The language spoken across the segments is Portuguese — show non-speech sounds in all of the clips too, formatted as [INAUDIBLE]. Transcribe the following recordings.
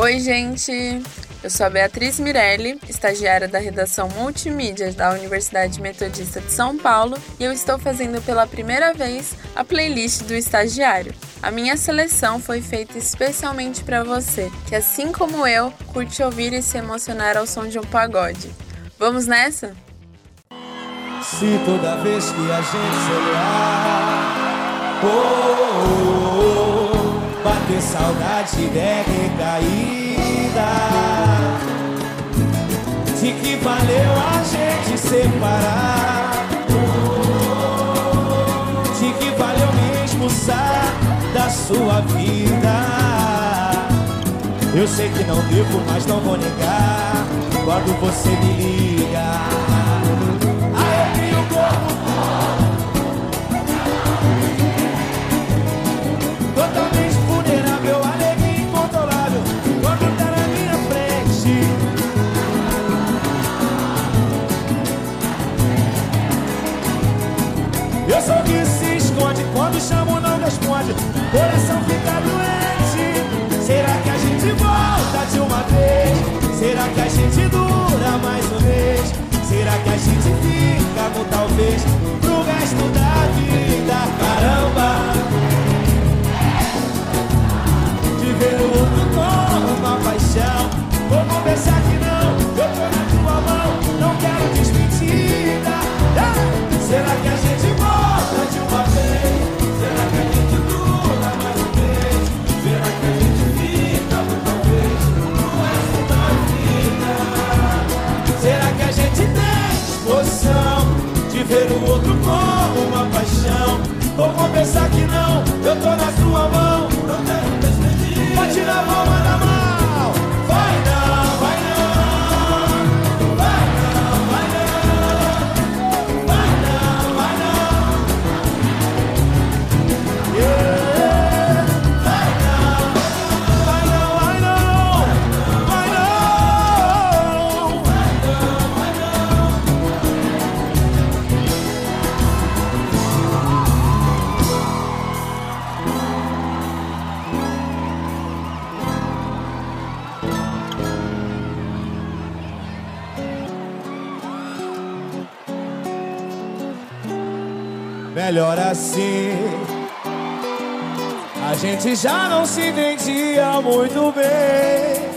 Oi, gente! Eu sou a Beatriz Mirelli, estagiária da redação Multimídia da Universidade Metodista de São Paulo, e eu estou fazendo pela primeira vez a playlist do estagiário. A minha seleção foi feita especialmente para você, que assim como eu, curte ouvir e se emocionar ao som de um pagode. Vamos nessa? Se toda vez que a gente olhar, oh, oh, bater saudade der recaída, de que valeu a gente separar, de que valeu me expulsar da sua vida. Eu sei que não devo, mas não vou negar quando você me liga. Não responde Coração fica doente Será que a gente volta de uma vez? Será que a gente dura mais uma vez? Será que a gente fica com talvez Pro resto da vida Caramba ver o outro com uma paixão. Vou confessar que não, eu tô na tua mão, não quero desmentida. Ah, será que a gente Confessar que não, eu tô na sua mão, não quero Bate na palma da mão. A gente já não se entendia muito bem.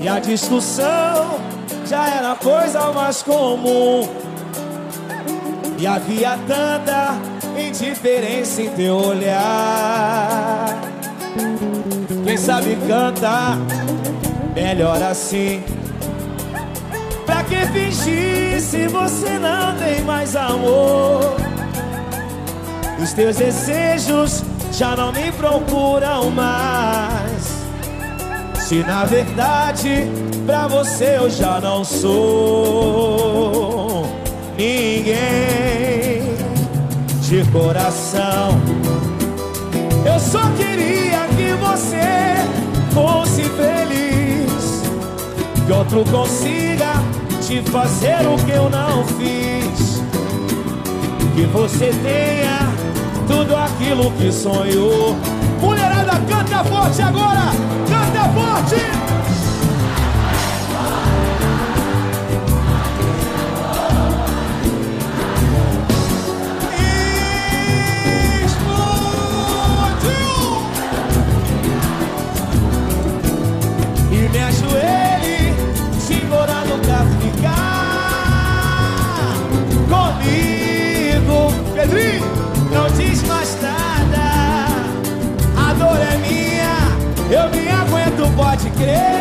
E a discussão já era coisa mais comum. E havia tanta indiferença em teu olhar. Quem sabe canta melhor assim. Pra que fingir se você não tem mais amor? Os teus desejos já não me procuram mais. Se na verdade pra você eu já não sou ninguém de coração. Eu só queria que você fosse feliz, que outro consiga te fazer o que eu não fiz. Que você tenha tudo aquilo que sonhou. Mulherada, canta forte agora! Canta forte! Aguento,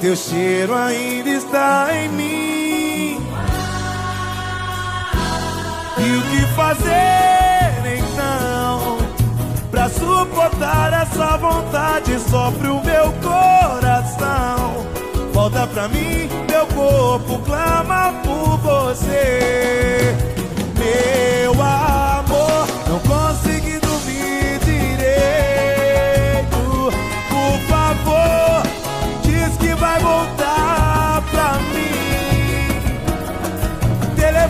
Teu cheiro ainda está em mim. E o que fazer então? Pra suportar essa vontade, sofre o meu coração. Volta pra mim, meu corpo clama por você. Meu amor, não consegui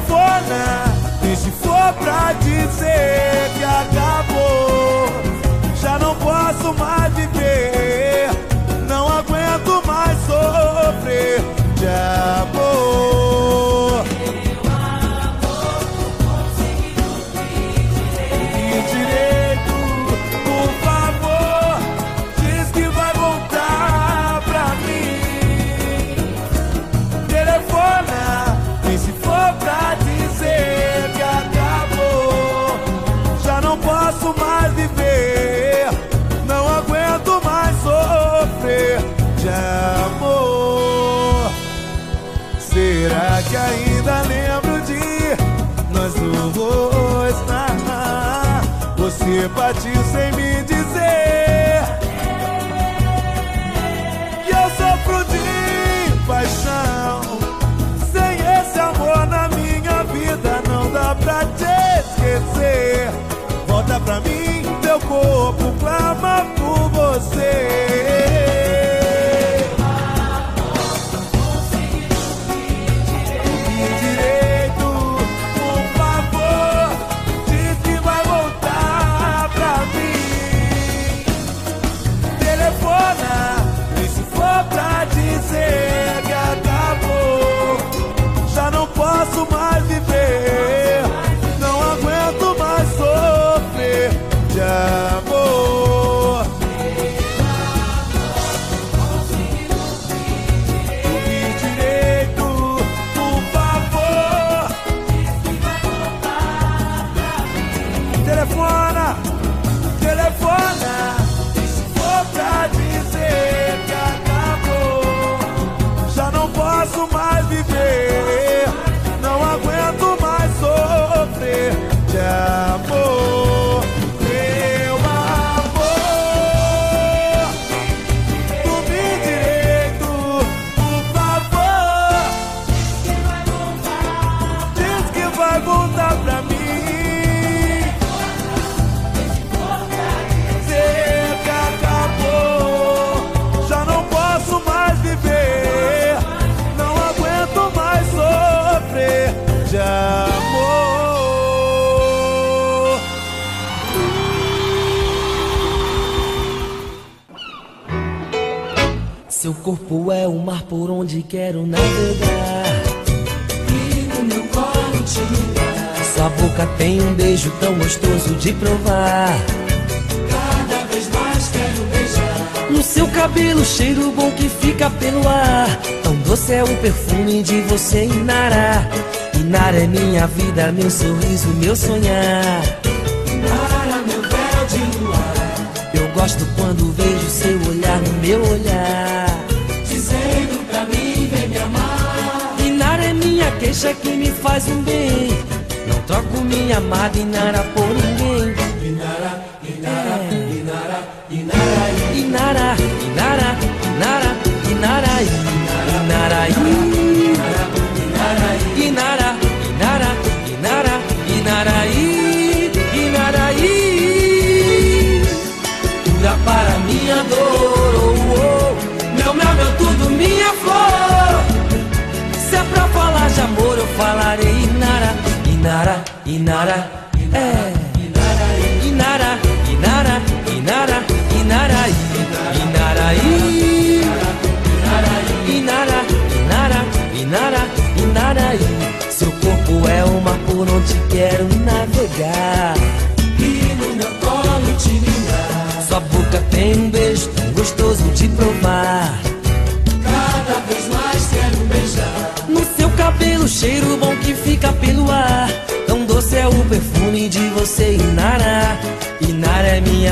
Telefona, e se for pra dizer que acabou, já não posso mais viver. Não aguento mais sofrer de amor. Corpo é o mar por onde quero navegar. E no meu colo te ligar. Sua boca tem um beijo tão gostoso de provar. Cada vez mais quero beijar. No seu cabelo, cheiro bom que fica pelo ar. Tão doce é o perfume de você, Inara. Inara é minha vida, meu sorriso, meu sonhar. Inara, meu véu de luar. Eu gosto quando vejo seu olhar no meu olhar. Faz um bem. Não troco minha amada Inara por ninguém. Inara, Inara, Inara, Inara, Inara, Inara, Nara.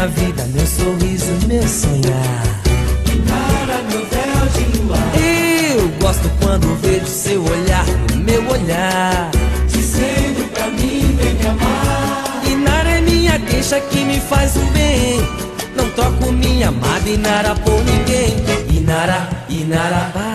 Minha vida, meu sorriso, meu sonhar. Inara meu véu de luar. Eu gosto quando vejo seu olhar no meu olhar. Dizendo pra mim, vem me amar. Inara é minha queixa que me faz o bem. Não troco minha amada Inara por ninguém. Inara, Inara, Inara,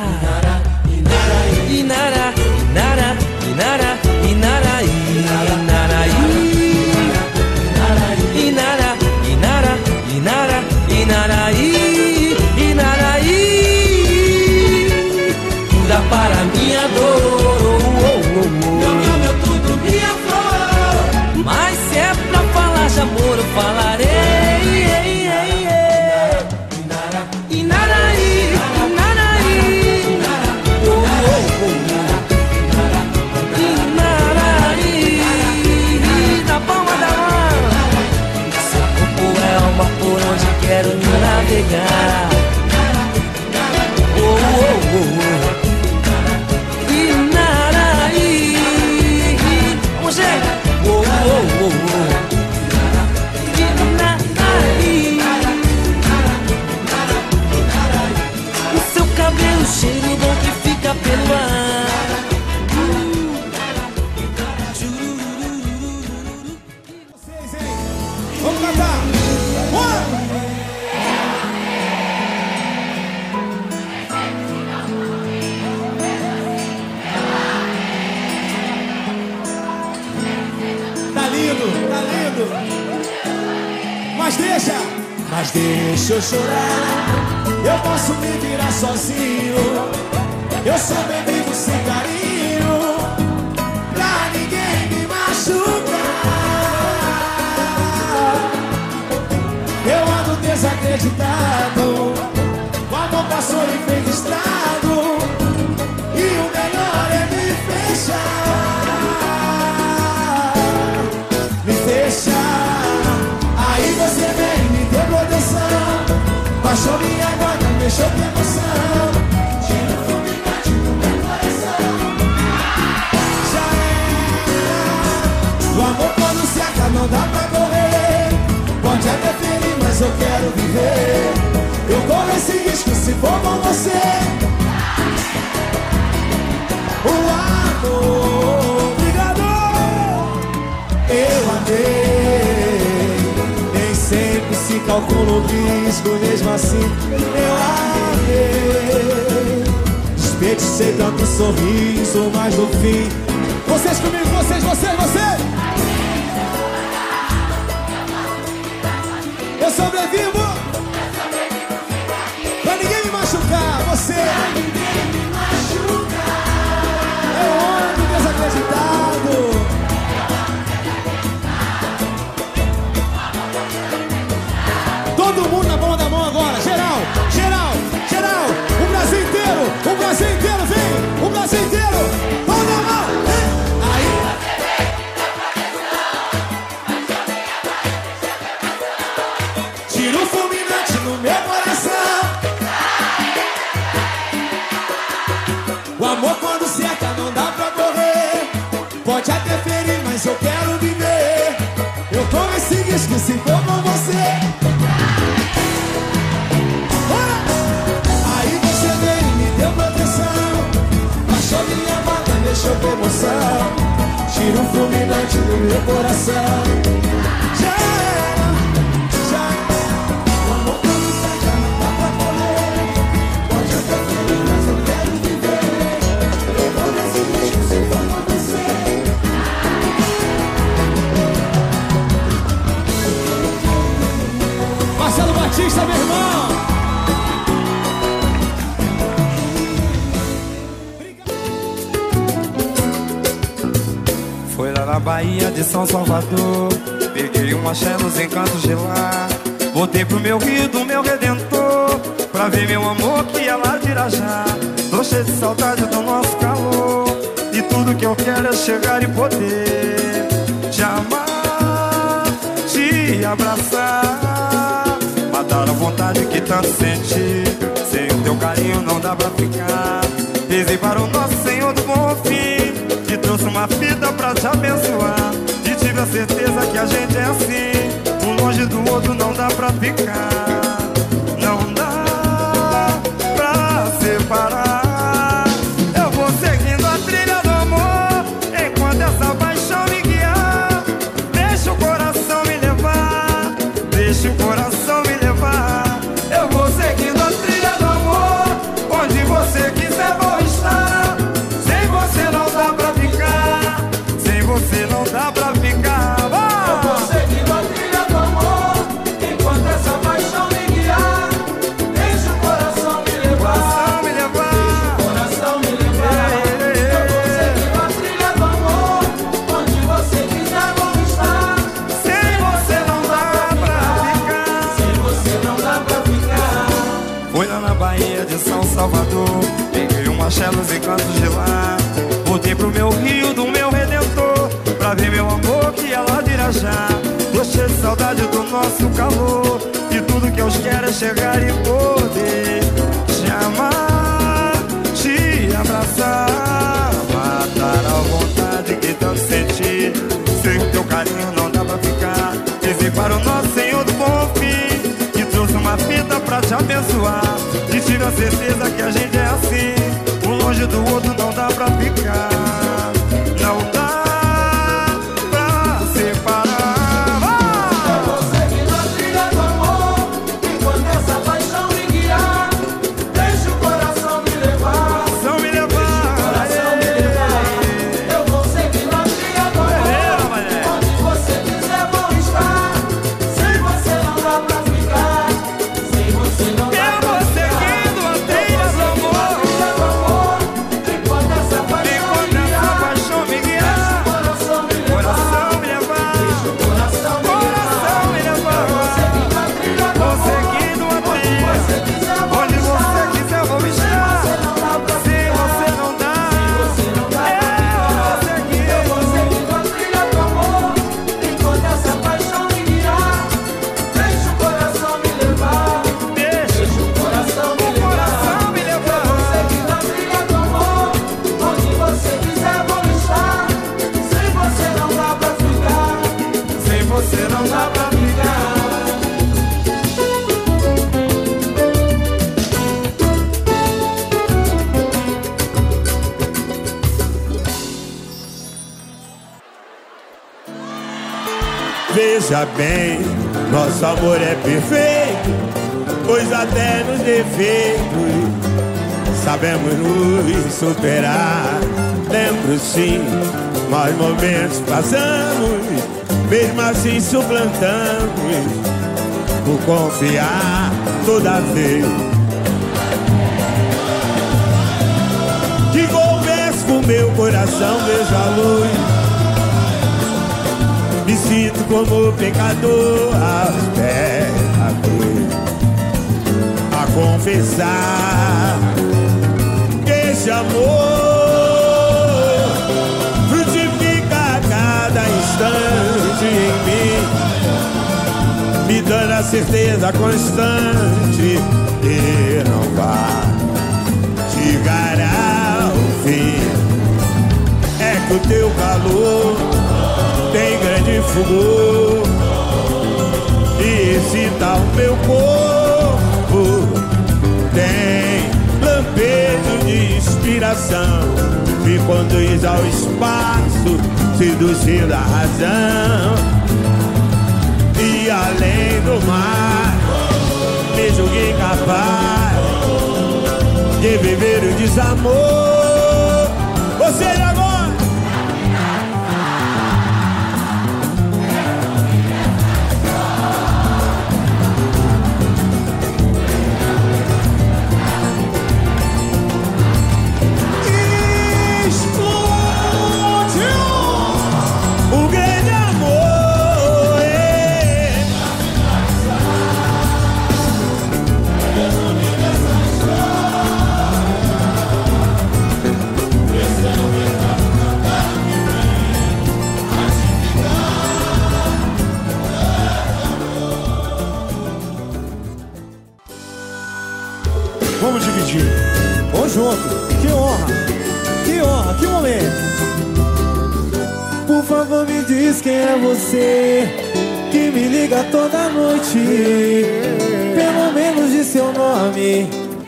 deixa, mas deixa eu chorar. Eu posso me virar sozinho. Eu sou bem vivo sem carinho. Pra ninguém me machucar. Eu ando desacreditado. Guarda, mexeu com emoção. Tira o fulminante do meu coração. Já é. O amor quando se acaba não dá pra correr. Pode até ferir, mas eu quero viver. Eu corro esse risco se for com você. O amor, calcula o risco, mesmo assim eu amei. Desperdicei tanto sorriso, mas no fim. Vocês comigo, vocês, vocês, vocês! Eu sobrevivo! tiro fulminante no meu coração. O amor quando cerca não dá pra correr. Pode até ferir, mas eu quero viver. Eu comecei a esquecer como você. Aí você veio e me deu atenção, machucou minha mexeu com emoção Tira um fulminante no meu coração Meu irmão. Foi lá na Bahia de São Salvador. Peguei um axé nos encantos de lá. Voltei pro meu rio do meu redentor. Pra ver meu amor que é lá de Irajá Tô cheio de saudade do nosso calor. E tudo que eu quero é chegar e poder Te amar, te abraçar A vontade que tanto senti Sem o teu carinho não dá pra ficar. Rezei para o nosso Senhor do Bom Fim Te trouxe uma fita pra te abençoar. E tive a certeza que a gente é assim. Um longe do outro não dá pra ficar. Axé nos encantos de lá. Voltei pro meu rio do meu redentor Pra ver meu amor que é lá de Irajá. Tô cheio de saudade do nosso calor E tudo que eu quero é chegar e poder Te amar, te abraçar Matar a vontade que tanto senti. Sem teu carinho não dá pra ficar. Dizer para o nosso Senhor do Bom Fim Que trouxe uma fita pra te abençoar. E tive a certeza que a gente longe do outro não dá pra ficar Veja bem, nosso amor é perfeito, pois até nos defeitos sabemos nos superar. Lembro sim, nós momentos passamos, mesmo assim suplantamos, por confiar toda vez. Que converso com meu coração, vejo a luz. Sinto como pecador aos pés da cruz A confessar. Que esse amor Frutifica cada instante em mim Me dando a certeza constante Que não vai chegar ao fim. É que o teu calor tem grande fulgor e excita o meu corpo. Tem lampejo de inspiração, me conduz ao espaço, seduzindo a razão. E além do mar, me julguei capaz de viver o desamor.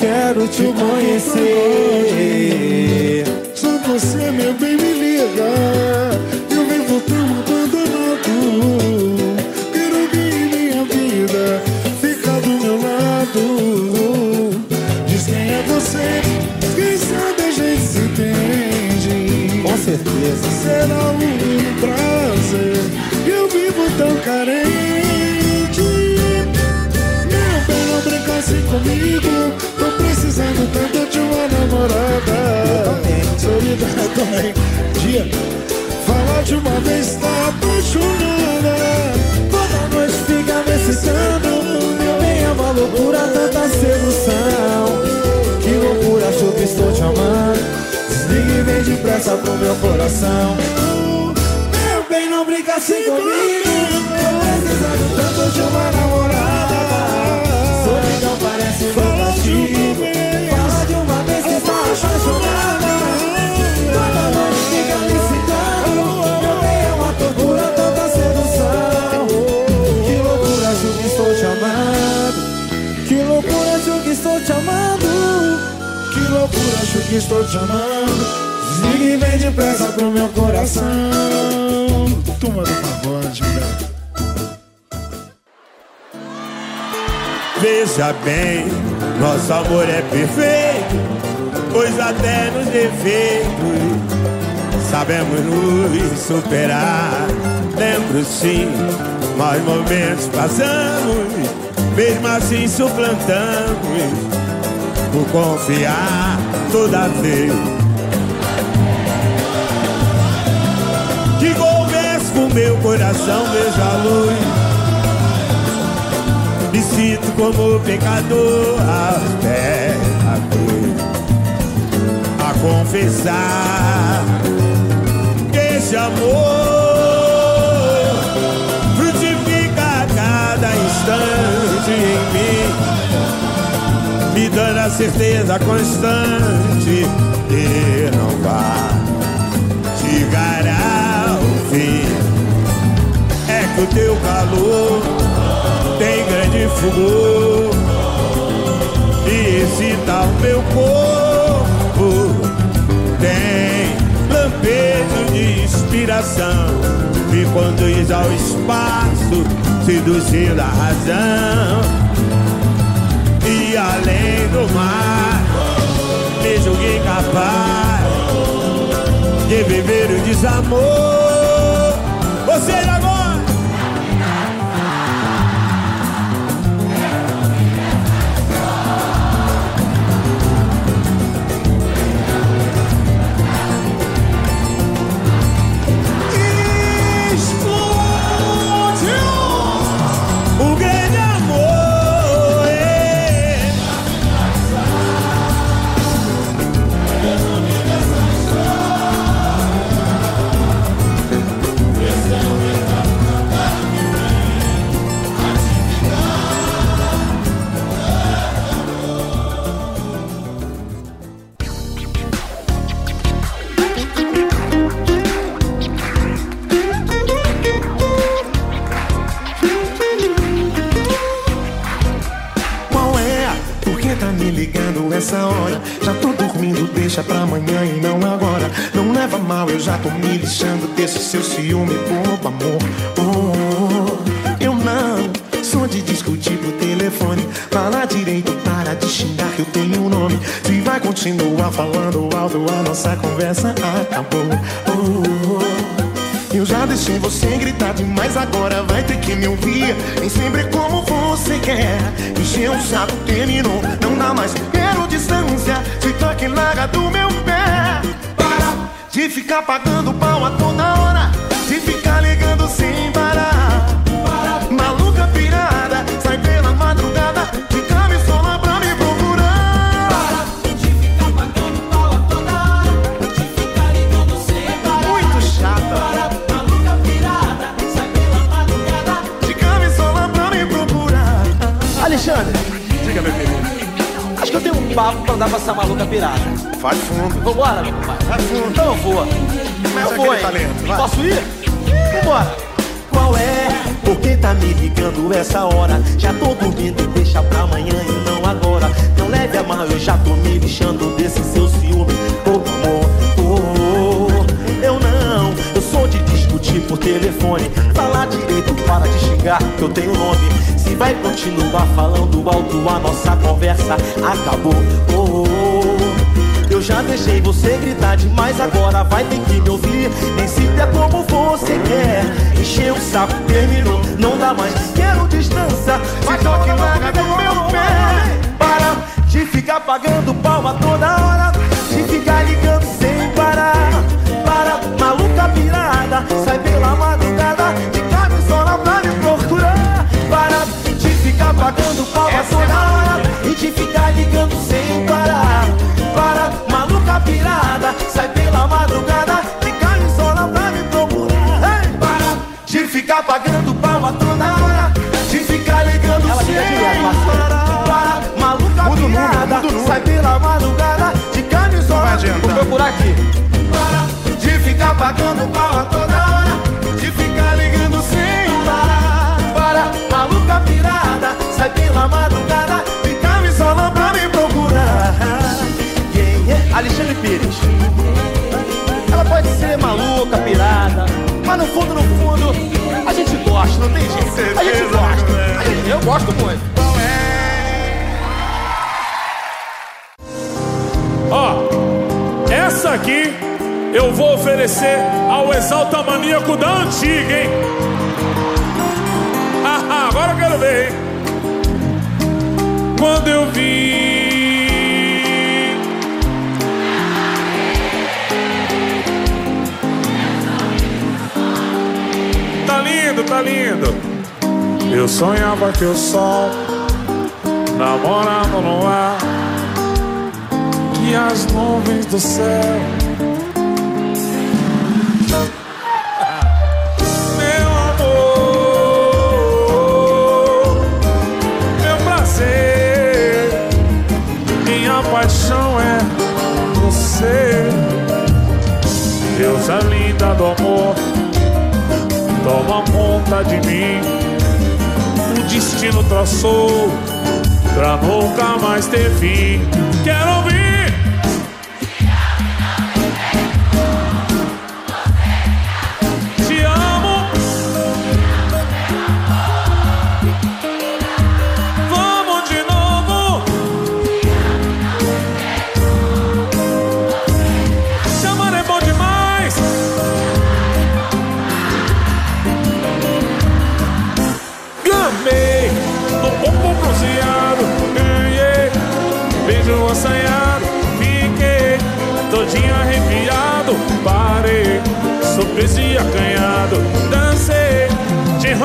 Quero te conhecer. Só você, meu bem, me liga. Eu vivo tão abandonado. Quero alguém em minha vida ficar do meu lado. Diz quem é você, quem sabe a gente se entende. Com certeza. Será um prazer. Eu vivo tão carente. Meu bem, não brinca assim comigo. Uma namorada. Solidão também. [LAUGHS] Dia. Fala de uma vez, tá apaixonada. Toda noite fica me excitando. Meu bem, é uma loucura, tanta sedução. Que loucura, acho que estou te amando. Desligue e vem depressa pro meu coração. Meu bem, não brinca assim comigo. Tô tanto de uma namorada. Que estou te amando. Desliga e vem depressa pro meu coração. Turma do pagode. Veja bem, nosso amor é perfeito, pois até nos defeitos sabemos nos superar. Lembro sim, nós momentos passamos, mesmo assim suplantamos, por confiar toda vez. Que converso meu coração, veja a luz. Me sinto como pecador pés da cruz A confessar que esse amor Frutifica a cada instante em mim dando a certeza constante Que não vai chegar ao fim É que o teu calor tem grande fulgor e excita o meu corpo. Tem lampejo de inspiração, me conduz ao espaço, seduzindo a razão. Além do mar, me julguei capaz de viver o desamor. Você agora. Essa hora? Já tô dormindo, deixa pra amanhã e não agora. Não leva mal, eu já tô me lixando desse seu ciúme, bobo amor. Oh, eu não sou de discutir por telefone. Fala direito, para de xingar que eu tenho um nome. Se vai continuar falando alto, a nossa conversa acabou. Oh, eu já deixei você gritar demais, agora vai ter que me ouvir. Nem sempre é como você quer. Encheu o saco, terminou, não dá mais. Quero distância, se toque larga do meu pé. Para de ficar pagando pau a toda hora. De ficar ligando sem parar. Alexandre, Diga, meu querido. acho que eu tenho um papo pra andar com essa maluca pirata. Faz fundo. Vambora, meu pai? Faz fundo. Então eu vou. Começa eu vou, hein? talento, vai. Posso ir? Vambora. Qual é? Por que tá me ligando essa hora? Já tô dormindo, deixa pra amanhã e não agora. Não leve a mal, eu já tô me lixando desse seu ciúme. Oh, amor, discutir por telefone. Falar direito, para de xingar, que eu tenho nome. Se vai continuar falando alto, a nossa conversa acabou. Oh, oh, oh. Eu já deixei você gritar demais, agora vai ter que me ouvir. Nem se der como você quer. Encheu o saco, terminou, não dá mais. Quero distância, vai toque larga do meu pé. Para de ficar pagando palma toda hora. De ficar ligando sai pela madrugada. De camisola pra me procurar. Para de ficar pagando palma toda hora. E de ficar ligando sem parar. Para, maluca pirada, sai pela madrugada. De camisola pra me procurar. Ei, para de ficar pagando toda hora. De ficar ligando sem parar. Para, maluca Muda o número, pirada, muda o número. sai pela madrugada. De camisola adiantar. Vou procurar aqui. Pagando palma toda hora. De ficar ligando sem parar. Para, maluca pirada, sai pela madrugada. De camisola pra me procurar. Quem é? Alexandre Pires. Ela pode ser maluca, pirada, mas no fundo, no fundo, a gente gosta, não tem jeito. A gente gosta. A gente- eu gosto muito. Ó, essa aqui eu vou oferecer ao Exalta Maníaco da antiga, hein? [LAUGHS] Ah, agora eu quero ver, hein? Quando eu vi. Tá lindo, tá lindo. Eu sonhava que o sol namorando no ar e as nuvens do céu. Do amor, toma conta de mim. O destino traçou pra nunca mais ter fim.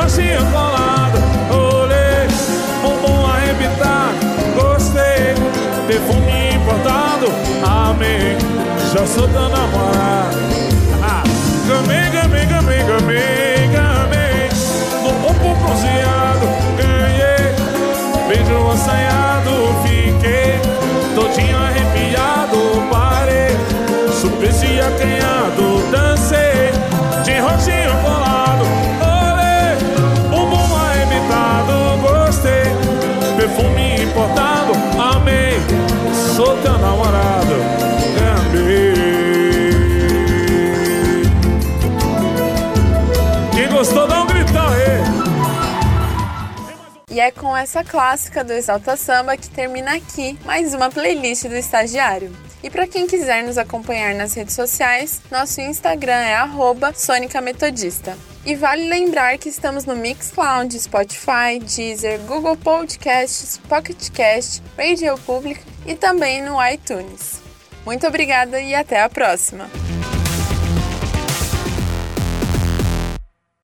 Roxinho colado, olhei, bumbum arrebitado, gostei, perfume importado, amei, já sou teu namorado. Ah, Gamei, gamei, gamei, gamei, gamei No pombo bronzeado, ganhei Beijo assanhado, fiquei Todinho arrepiado, é com essa clássica do Exalta Samba que termina aqui mais uma playlist do Estagiário. E para quem quiser nos acompanhar nas redes sociais, nosso Instagram é arroba Sônica Metodista. E vale lembrar que estamos no Mixcloud, Spotify, Deezer, Google Podcasts, Pocket Cast, Radio Public e também no iTunes. Muito obrigada e até a próxima!